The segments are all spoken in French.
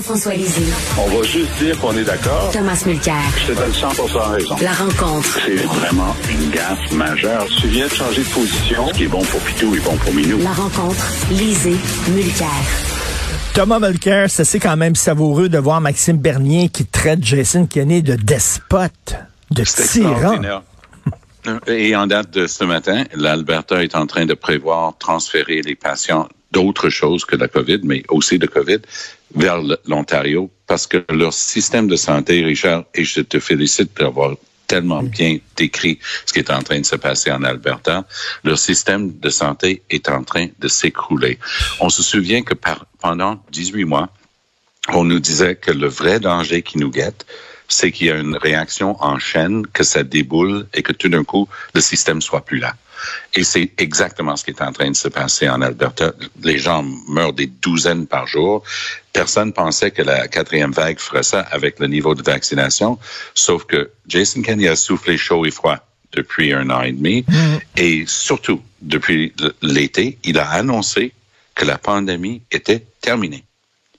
Jean-François Lisée. On va juste dire qu'on est d'accord. Thomas Mulcair. Je te donne 100 raison. La rencontre. C'est vraiment une gaffe majeure. Tu viens de changer de position. Ce qui est bon pour Pitou est bon pour Minou. La rencontre. Lisée. Mulcair. Thomas Mulcair, ça c'est quand même savoureux de voir Maxime Bernier qui traite Jason Kenney de despote, de tyran. Et en date de ce matin, l'Alberta est en train de prévoir transférer les patients d'autres choses que la COVID, mais aussi de COVID, vers l'Ontario, parce que leur système de santé, Richard, et je te félicite d'avoir tellement bien décrit ce qui est en train de se passer en Alberta, leur système de santé est en train de s'écrouler. On se souvient que par, pendant 18 mois, on nous disait que le vrai danger qui nous guette, c'est qu'il y a une réaction en chaîne, que ça déboule et que tout d'un coup, le système soit plus là. Et c'est exactement ce qui est en train de se passer en Alberta. Les gens meurent des douzaines par jour. Personne pensait que la quatrième vague ferait ça avec le niveau de vaccination, sauf que Jason Kenney a soufflé chaud et froid depuis un an et demi. Mm. Et surtout, depuis l'été, il a annoncé que la pandémie était terminée.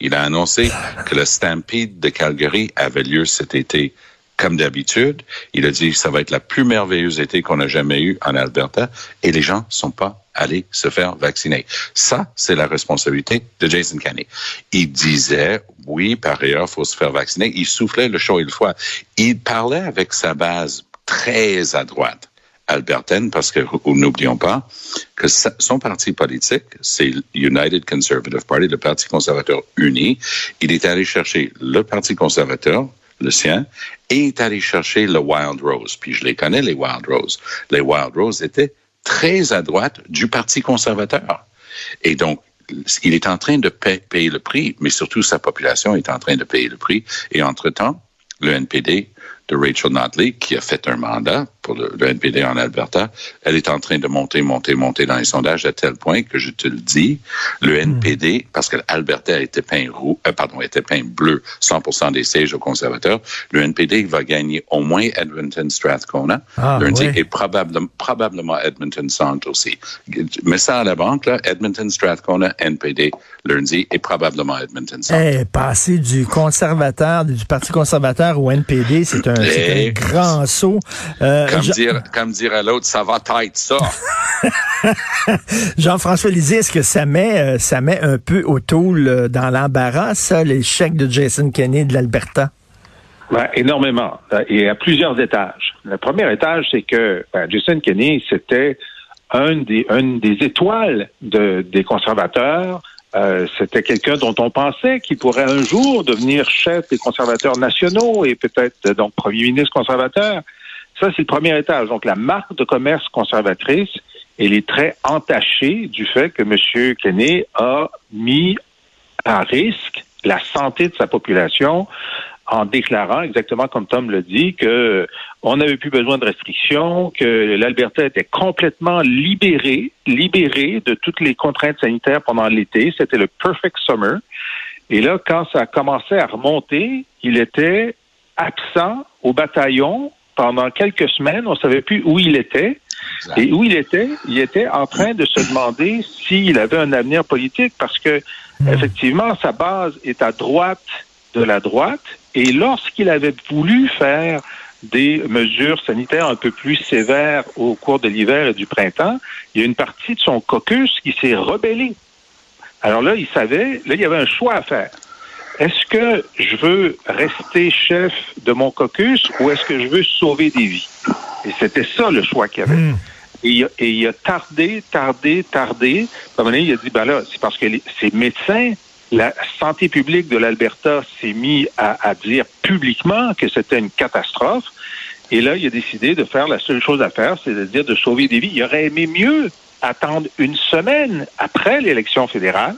Il a annoncé que le Stampede de Calgary avait lieu cet été comme d'habitude. Il a dit que ça va être la plus merveilleuse été qu'on a jamais eue en Alberta et les gens sont pas allés se faire vacciner. Ça, c'est la responsabilité de Jason Kenney. Il disait, oui, par ailleurs, faut se faire vacciner. Il soufflait le chaud et le froid. Il parlait avec sa base très à droite albertaine, parce que n'oublions pas que son parti politique, c'est United Conservative Party, le Parti conservateur uni. Il est allé chercher le Parti conservateur, le sien, et est allé chercher le Wild Rose. Puis je les connais, les Wild Rose. Les Wild Rose étaient très à droite du Parti conservateur. Et donc, il est en train de payer le prix, mais surtout sa population est en train de payer le prix. Et entre-temps, le NPD de Rachel Notley, qui a fait un mandat pour le, NPD en Alberta, elle est en train de monter, monter, monter dans les sondages à tel point que je te le dis, le hmm. NPD, parce que l'Alberta était peint roux, euh, pardon, était peint bleu, 100% des sièges aux conservateurs, le NPD va gagner au moins Edmonton Strathcona ah, lundi et probablement, probablement Edmonton Centre aussi. Mais ça à la banque, là, Edmonton Strathcona, NPD lundi et probablement Edmonton Centre. Eh, passer du conservateur, du Parti conservateur au NPD, c'est un, un, grand saut. Euh, comme, dire, comme dire à l'autre, ça va être ça. Jean-François Lisée, est-ce que ça met, euh, ça met un peu O'Toole euh, dans l'embarras, ça, l'échec de Jason Kenney de l'Alberta? Ben, énormément. Et à plusieurs étages. Le premier étage, c'est que ben, Jason Kenney, c'était un des, une des étoiles de, des conservateurs. Euh, c'était quelqu'un dont on pensait qu'il pourrait un jour devenir chef des conservateurs nationaux et peut-être donc premier ministre conservateur. Ça, c'est le premier étage. Donc, la marque de commerce conservatrice, elle est très entachée du fait que M. Kenney a mis à risque la santé de sa population en déclarant, exactement comme Tom le dit, que on n'avait plus besoin de restrictions, que l'Alberta était complètement libérée, libérée de toutes les contraintes sanitaires pendant l'été. C'était le perfect summer. Et là, quand ça a commencé à remonter, il était absent au bataillon pendant quelques semaines, on ne savait plus où il était. Et où il était, il était en train de se demander s'il avait un avenir politique parce que, hmm. effectivement, sa base est à droite de la droite. Et lorsqu'il avait voulu faire des mesures sanitaires un peu plus sévères au cours de l'hiver et du printemps, il y a une partie de son caucus qui s'est rebellée. Alors là, il savait, là, il y avait un choix à faire est-ce que je veux rester chef de mon caucus ou est-ce que je veux sauver des vies? Et c'était ça le choix qu'il y avait. Hmm. Et, il a tardé, tardé, tardé. À un moment donné, il a dit, ben là, c'est parce que ces médecins, la santé publique de l'Alberta s'est mis à, dire publiquement que c'était une catastrophe. Et là, il a décidé de faire la seule chose à faire, c'est-à-dire de sauver des vies. Il aurait aimé mieux attendre une semaine après l'élection fédérale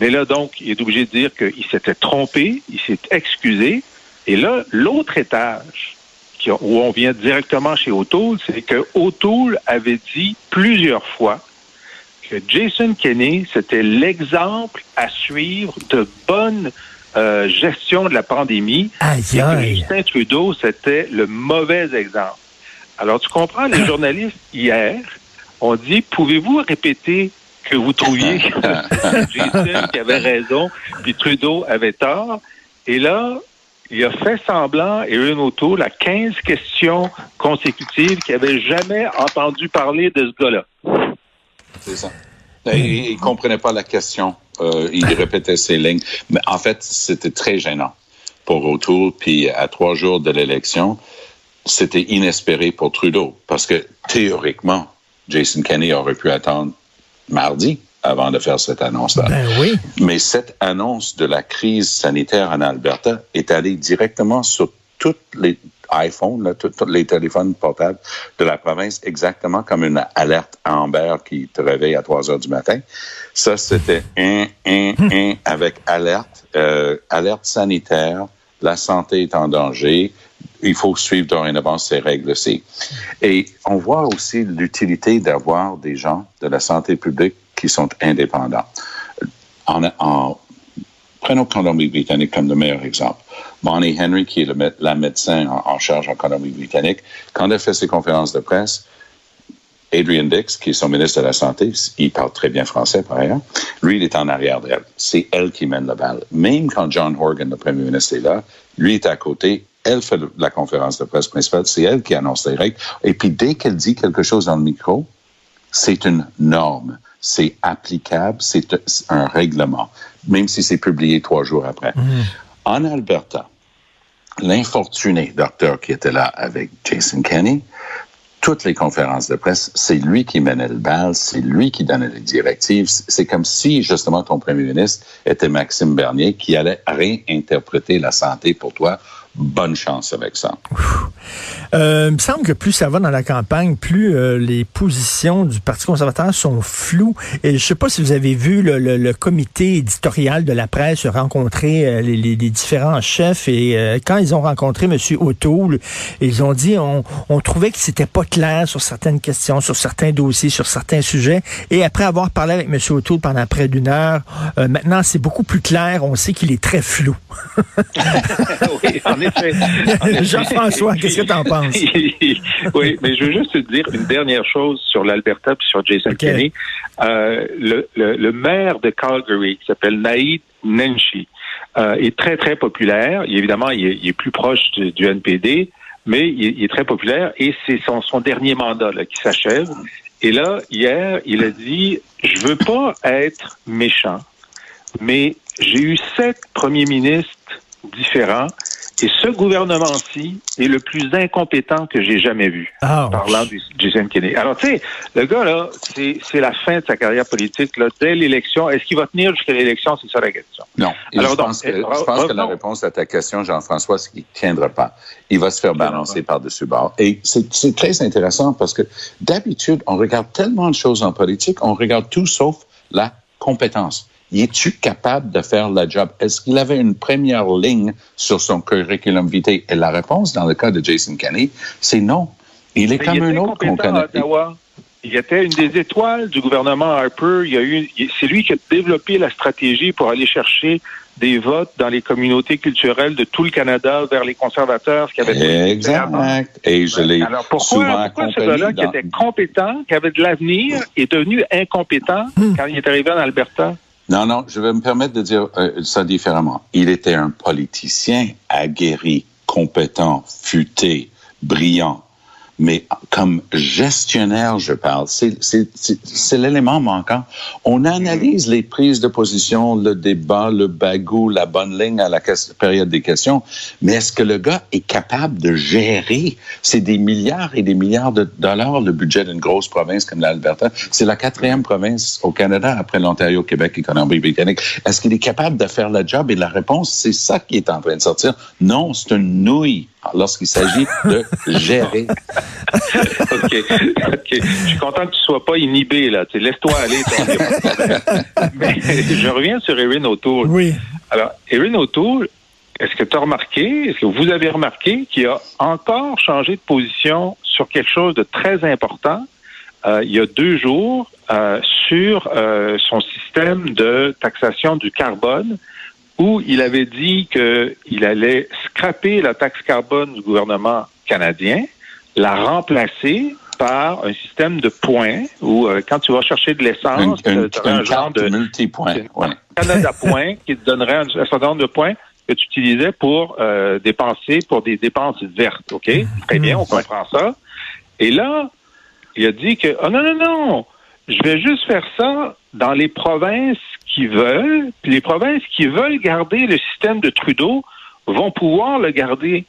mais là, donc, il est obligé de dire qu'il s'était trompé, il s'est excusé. Et là, l'autre étage, où on vient directement chez O'Toole, c'est que O'Toole avait dit plusieurs fois que Jason Kenney, c'était l'exemple à suivre de bonne euh, gestion de la pandémie. Aïe, Et que. Justin Trudeau, c'était le mauvais exemple. Alors, tu comprends, les journalistes, hier, ont dit, pouvez-vous répéter que vous trouviez que Jason qui avait raison, puis Trudeau avait tort? Et là, il a fait semblant, et Erin O'Toole, à 15 questions consécutives qu'il n'avait jamais entendu parler de ce gars-là. C'est ça. Il ne comprenait pas la question. Euh, il répétait ses lignes. Mais en fait, c'était très gênant pour O'Toole. Puis à trois jours de l'élection, c'était inespéré pour Trudeau. Parce que théoriquement, Jason Kenney aurait pu attendre mardi avant de faire cette annonce-là. Ben oui. Mais cette annonce de la crise sanitaire en Alberta est allée directement sur toutes les iPhones, là, tous tous les téléphones portables de la province, exactement comme une alerte Amber qui te réveille à 3 heures du matin. Ça, c'était un, un, un avec alerte, euh, alerte sanitaire, la santé est en danger, il faut suivre dorénavant ces règles-ci. Et on voit aussi l'utilité d'avoir des gens de la santé publique qui sont indépendants. En, en, prenons Colombie-Britannique comme le meilleur exemple. Bonnie Henry, qui est la médecin en, en charge en Colombie-Britannique, quand elle fait ses conférences de presse, Adrian Dix, qui est son ministre de la Santé, il parle très bien français par ailleurs, lui, il est en arrière d'elle. C'est elle qui mène la balle. Même quand John Horgan, le premier ministre, est là, lui est à côté, elle fait le- la conférence de presse principale, c'est elle qui annonce les règles. Et puis, dès qu'elle dit quelque chose dans le micro, c'est une norme, c'est applicable, c'est un règlement, même si c'est publié trois jours après. En Alberta, l'infortuné docteur qui était là avec Jason Kenney, toutes les conférences de presse, c'est lui qui menait le bal, c'est lui qui donnait les directives. C'est comme si, justement, ton premier ministre était Maxime Bernier qui allait réinterpréter la santé pour toi. Bonne chance avec ça. Euh, il me semble que plus ça va dans la campagne, plus euh, les positions du Parti conservateur sont floues. Et je sais pas si vous avez vu le, le- le comité éditorial de la presse rencontrer euh, les, les- les différents chefs et euh, quand ils ont rencontré M. O'Toole, ils ont dit on, on trouvait que c'était pas clair sur certaines questions, sur certains dossiers, sur certains sujets. Et après avoir parlé avec M. O'Toole pendant près d'une heure, euh, maintenant c'est beaucoup plus clair. On sait qu'il est très flou. oui, en effet. En effet. Jean-François, qu'est-ce que t'en penses? oui, mais je veux juste te dire une dernière chose sur l'Alberta et sur Jason Ok. Kenney. Euh, le, le- le maire de Calgary, qui s'appelle Naïd Nenshi, euh, est très, très populaire. Il- évidemment, il est, il est plus proche du, du NPD, mais il, est- il est très populaire et c'est son, son dernier mandat là, qui s'achève. Et là, hier, il a dit, je veux pas être méchant, mais j'ai eu sept premiers ministres différents et ce gouvernement-ci est le plus incompétent que j'ai jamais vu. Ah, Parlant de Jason Kenney. Alors, tu sais, le gars, là, c'est c'est la fin de sa carrière politique. Là, dès l'élection, est-ce qu'il va tenir jusqu'à l'élection? C'est ça la question. Non. Et Alors je donc, pense, que, eh, je pense que la réponse à ta question, Jean-François, c'est qu'il ne tiendra pas. Il va se faire balancer par-dessus bord. Et c'est c'est très intéressant parce que d'habitude, on regarde tellement de choses en politique, on regarde tout sauf la compétence. Es-tu capable de faire le job? Est-ce qu'il avait une première ligne sur son curriculum vitae? Et la réponse, dans le cas de Jason Kenney, c'est non. Il est Mais comme il un était autre qu'on connaît. Il était une des étoiles du gouvernement Harper. Il y a eu, il- c'est lui qui a développé la stratégie pour aller chercher des votes dans les communautés culturelles de tout le Canada vers les conservateurs, ce qui avait. Exact. Et je l'ai Alors pourquoi, pourquoi ce gars-là qui était compétent, qui avait de l'avenir, est devenu incompétent quand il est arrivé en Alberta? Non, non, je vais me permettre de dire euh, ça différemment. Il était un politicien aguerri, compétent, futé, brillant. Mais comme gestionnaire, je parle, c'est- l'élément manquant. On analyse les prises de position, le débat, le bagou, la bonne ligne à la période des questions, mais est-ce que le gars est capable de gérer? C'est des milliards et des milliards de dollars le budget d'une grosse province comme l'Alberta. C'est la quatrième province au Canada après l'Ontario, Québec et Colombie-Britannique. Est-ce qu'il est capable de faire le job? Et la réponse, c'est ça qui est en train de sortir. Non, c'est une nouille lorsqu'il s'agit de gérer. OK. OK. Je suis content que tu sois pas inhibé, là. Tu sais, Laisse-toi aller. Mais je reviens sur Erin O'Toole. Oui. Alors, Erin O'Toole, est-ce que tu as remarqué, est-ce que vous avez remarqué qu'il a encore changé de position sur quelque chose de très important? euh, il y a deux jours euh, sur euh, son système de taxation du carbone où il avait dit qu'il allait scraper la taxe carbone du gouvernement canadien, la remplacer par un système de points où euh, quand tu vas chercher de l'essence, une, tu aurais un genre de multipoint. Ouais. Canada points qui te donnerait un, un certain nombre de points que tu utilisais pour euh, dépenser pour des dépenses vertes. OK? Très bien, on comprend ça. Et là, il a dit que oh non, non, non, je vais juste faire ça dans les provinces qui veulent, puis les provinces qui veulent garder le système de Trudeau vont pouvoir le garder.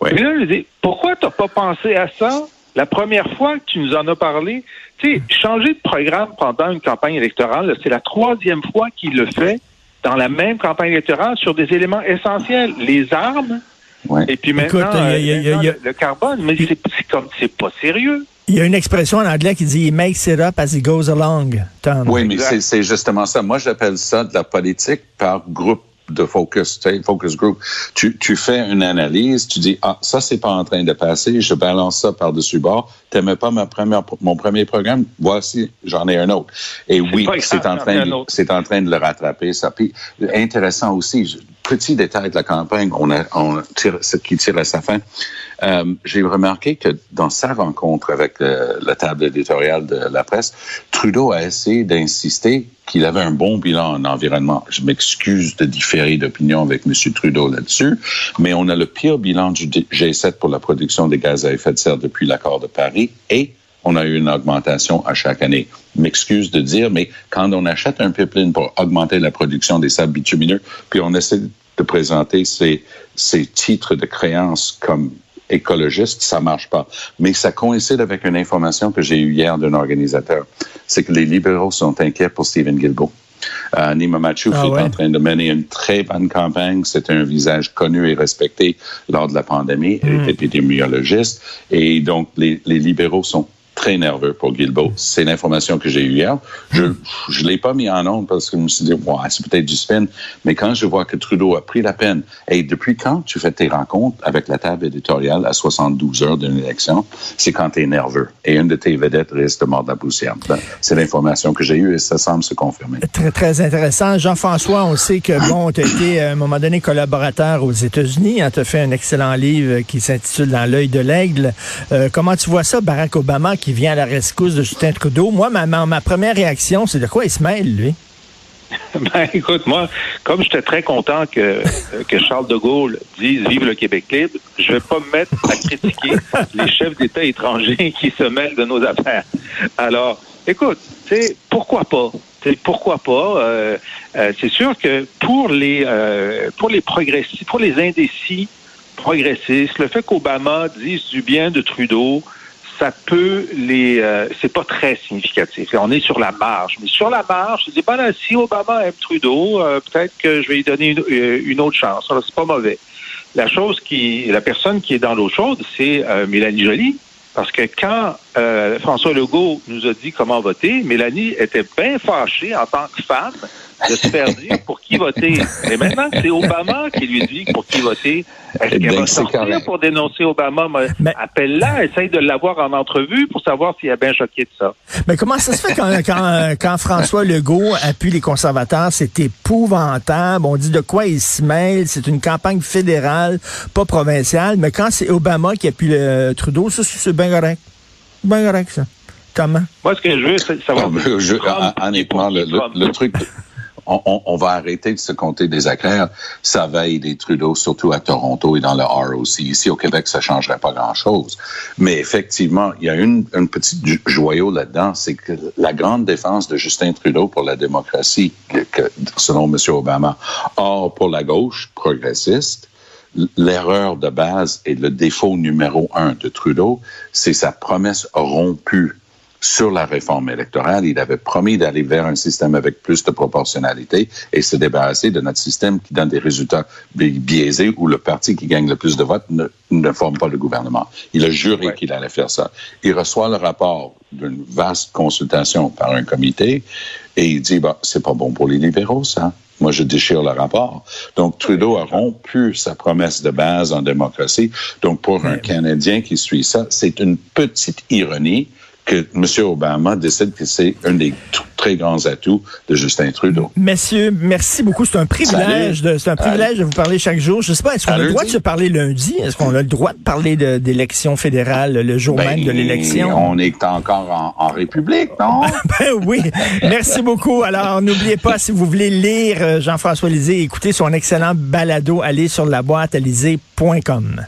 Ouais. Et là, je dis, pourquoi t'as pas pensé à ça la première fois que tu nous en as parlé? Tu sais, changer de programme pendant une campagne électorale, c'est la troisième fois qu'il le fait dans la même campagne électorale sur des éléments essentiels, les armes, Ouais. et puis maintenant, Écoute, il y a- il y a- il y a- maintenant, il y a- le, carbone. Mais c'est comme, c'est pas sérieux. Il y a une expression en anglais qui dit « He makes it up as he goes along », Tom. Oui, mais c'est- c'est justement ça. Moi, j'appelle ça de la politique par groupe de focus, tu sais, focus group. Tu, tu fais une analyse, tu dis, ah, ça, c'est pas en train de passer, je balance ça par-dessus bord. T'aimais pas ma première, mon premier programme? Voici, j'en ai un autre. Et oui, c'est en train c'est en train de le rattraper, ça. Puis, intéressant aussi, petit détail de la campagne, on tire, qui tire à sa fin. Euh, j'ai remarqué que dans sa rencontre avec euh, la table éditoriale de la presse, Trudeau a essayé d'insister qu'il avait un bon bilan en environnement. Je m'excuse de différer d'opinion avec M. Trudeau là-dessus, mais on a le pire bilan du G7 pour la production des gaz à effet de serre depuis l'accord de Paris et on a eu une augmentation à chaque année. M'excuse de dire, mais quand on achète un pipeline pour augmenter la production des sables bitumineux, puis on essaie de présenter ces, ces titres de créances comme écologistes, ça marche pas. Mais ça coïncide avec une information que j'ai eue hier d'un organisateur. C'est que les libéraux sont inquiets pour Stephen Guilbeault. Euh, Nima Machouf Ah est en train de mener une très bonne campagne. C'est un visage connu et respecté lors de la pandémie. Elle est épidémiologiste. Et donc, les, les libéraux sont très nerveux pour Guilbeault. C'est l'information que j'ai eue hier. Je je l'ai pas mis en onde parce que je me suis dit, ouais, c'est peut-être du spin. Mais quand je vois que Trudeau a pris la peine, et depuis quand tu fais tes rencontres avec la table éditoriale à 72 heures d'une élection, c'est quand tu es nerveux. Et une de tes vedettes risque de mordre la poussière. Ben, C'est l'information que j'ai eue et ça semble se confirmer. Très, très intéressant. Jean-François, on sait que, bon, tu as été à un moment donné collaborateur aux États-Unis. Tu as fait un excellent livre qui s'intitule Dans l'œil de l'aigle. Euh, comment tu vois ça, Barack Obama, qui vient à la rescousse de Justin Trudeau? Moi, ma, ma, première réaction, c'est de quoi il se mêle, lui? Ben, écoute, moi, comme j'étais très content que, euh, que Charles de Gaulle dise Vive le Québec libre, je vais pas me mettre à critiquer les chefs d'État étrangers qui se mêlent de nos affaires. Alors, écoute, c'est pourquoi pas? Pourquoi pas? Euh, euh, c'est sûr que pour les pour les progressistes, pour les indécis progressistes, le fait qu'Obama dise du bien de Trudeau, ça peut les euh, c'est pas très significatif. On est sur la marge, mais sur la marge, je dis ben si Obama aime Trudeau, euh, peut-être que je vais lui donner une, euh, autre chance. C'est pas mauvais. La chose qui la personne qui est dans l'eau chaude, c'est Mélanie Joly. Parce que quand François Legault nous a dit comment voter, Mélanie était bien fâchée en tant que femme de se faire dire pour qui voter. Mais maintenant c'est Obama qui lui dit pour qui voter, est-ce Eh qu'elle bien, va c'est sortir pour dénoncer Obama? Mais Appelle-la, essaye de l'avoir en entrevue pour savoir s'il est bien choqué de ça. Mais comment ça se fait quand, quand, euh, quand François Legault appuie les conservateurs? C'est épouvantable. On dit de quoi il se mêle. C'est une campagne fédérale, pas provinciale. Mais quand c'est Obama qui appuie le Trudeau, ça, c'est bien correct. Bien correct, ça. Comment? Moi, ce que je veux, c'est savoir. Ah, je- Trump, honnêtement, le, le- Trump. le truc, on, va arrêter de se compter des éclairs. Ça veille des Trudeau, surtout à Toronto et dans le ROC. Ici, au Québec, ça changerait pas grand-chose. Mais effectivement, il y a une, petite joyau là-dedans, c'est que la grande défense de Justin Trudeau pour la démocratie, que- selon M. Obama, or pour la gauche progressiste, l'erreur de base et le défaut numéro un de Trudeau, c'est sa promesse rompue sur la réforme électorale. Il avait promis d'aller vers un système avec plus de proportionnalité et se débarrasser de notre système qui donne des résultats bi- biaisés où le parti qui gagne le plus de votes ne, ne forme pas le gouvernement. Il a juré Ouais. qu'il allait faire ça. Il reçoit le rapport d'une vaste consultation par un comité et il dit, bah, c'est pas bon pour les libéraux, ça. Moi, je déchire le rapport. Donc, Trudeau a rompu sa promesse de base en démocratie. Donc, pour un Canadien qui suit ça, c'est une petite ironie que M. Obama décide que c'est un des très grands atouts de Justin Trudeau. Messieurs, merci beaucoup. C'est un privilège, de, c'est un privilège de vous parler chaque jour. Je sais pas, est-ce qu'on a le droit de se parler lundi? Est-ce qu'on a le droit de parler d'élection fédérale le jour Ben, même de l'élection? On est encore en, en République, non? Ben oui. Merci beaucoup. Alors, n'oubliez pas, si vous voulez lire euh, Jean-François Lisée, écoutez son excellent balado, allez sur la boîte à lisée.com.